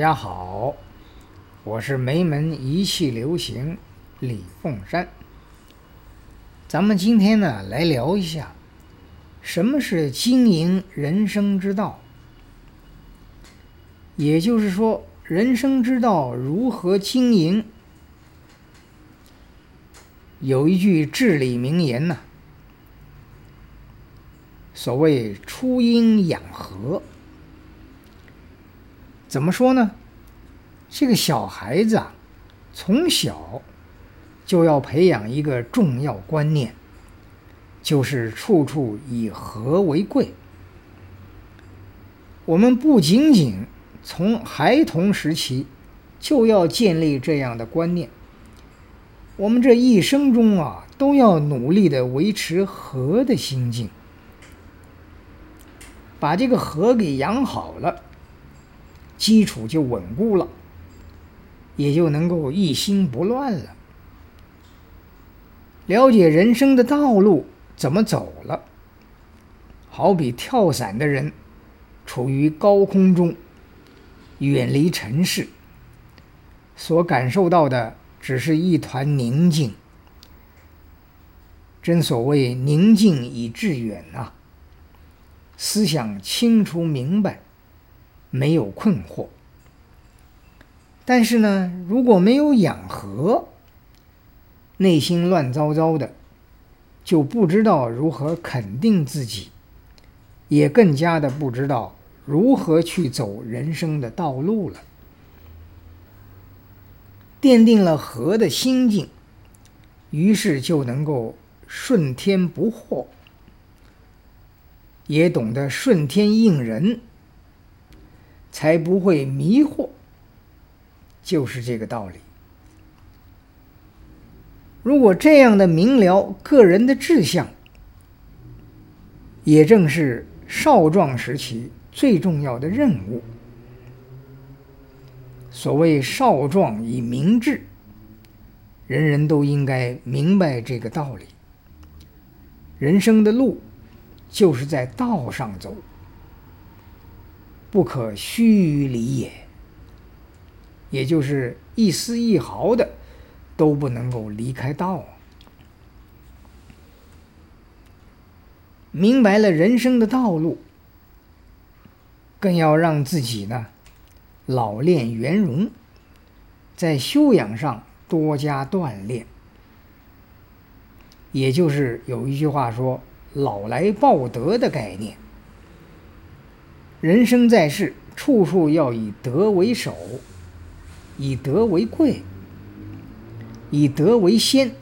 大家好，我是梅门一气流行李凤山。咱们今天呢，来聊一下什么是经营人生之道，也就是说，人生之道如何经营。有一句至理名言呐，所谓“出阴养和”。怎么说呢？这个小孩子啊，从小就要培养一个重要观念，就是处处以和为贵。我们不仅仅从孩童时期就要建立这样的观念，我们这一生中啊，都要努力的维持和的心境，把这个和给养好了。基础就稳固了，也就能够一心不乱了。了解人生的道路怎么走了，好比跳伞的人，处于高空中，远离尘世，所感受到的只是一团宁静。真所谓宁静以致远呐，思想清楚明白。没有困惑，但是呢，如果没有养和，内心乱糟糟的，就不知道如何肯定自己，也更加的不知道如何去走人生的道路了。奠定了和的心境，于是就能够顺天不惑，也懂得顺天应人。才不会迷惑，就是这个道理。如果这样的明了个人的志向，也正是少壮时期最重要的任务。所谓少壮以明志，人人都应该明白这个道理。人生的路，就是在道上走。不可须臾离也，也就是一丝一毫的都不能够离开道。明白了人生的道路，更要让自己呢老练圆融，在修养上多加锻炼。也就是有一句话说“老来报德”的概念。人生在世，处处要以德为首，以德为贵，以德为先。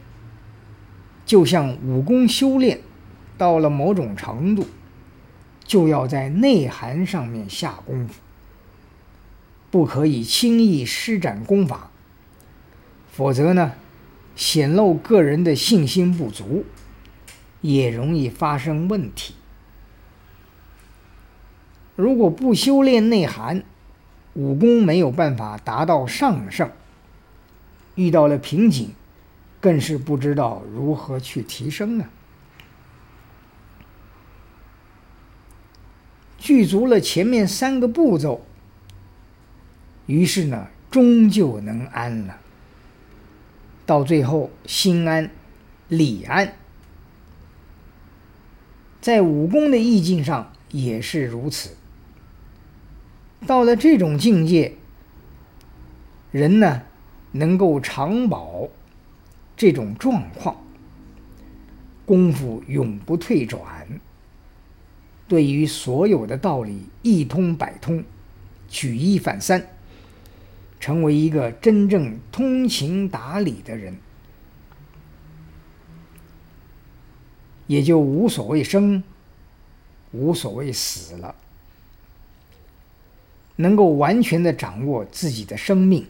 就像武功修炼到了某种程度，就要在内涵上面下功夫，不可以轻易施展功法，否则呢，显露个人的信心不足，也容易发生问题。如果不修炼内涵，武功没有办法达到上乘，遇到了瓶颈，更是不知道如何去提升啊。具足了前面三个步骤，于是呢，终究能安了。到最后，心安，理安。在武功的意境上也是如此。到了这种境界，人呢，能够长保这种状况，功夫永不退转，对于所有的道理一通百通，举一反三，成为一个真正通情达理的人，也就无所谓生，无所谓死了。能够完全的掌握自己的生命，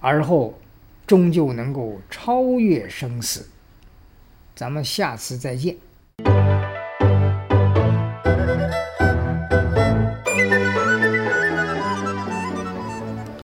而后终究能够超越生死。咱们下次再见。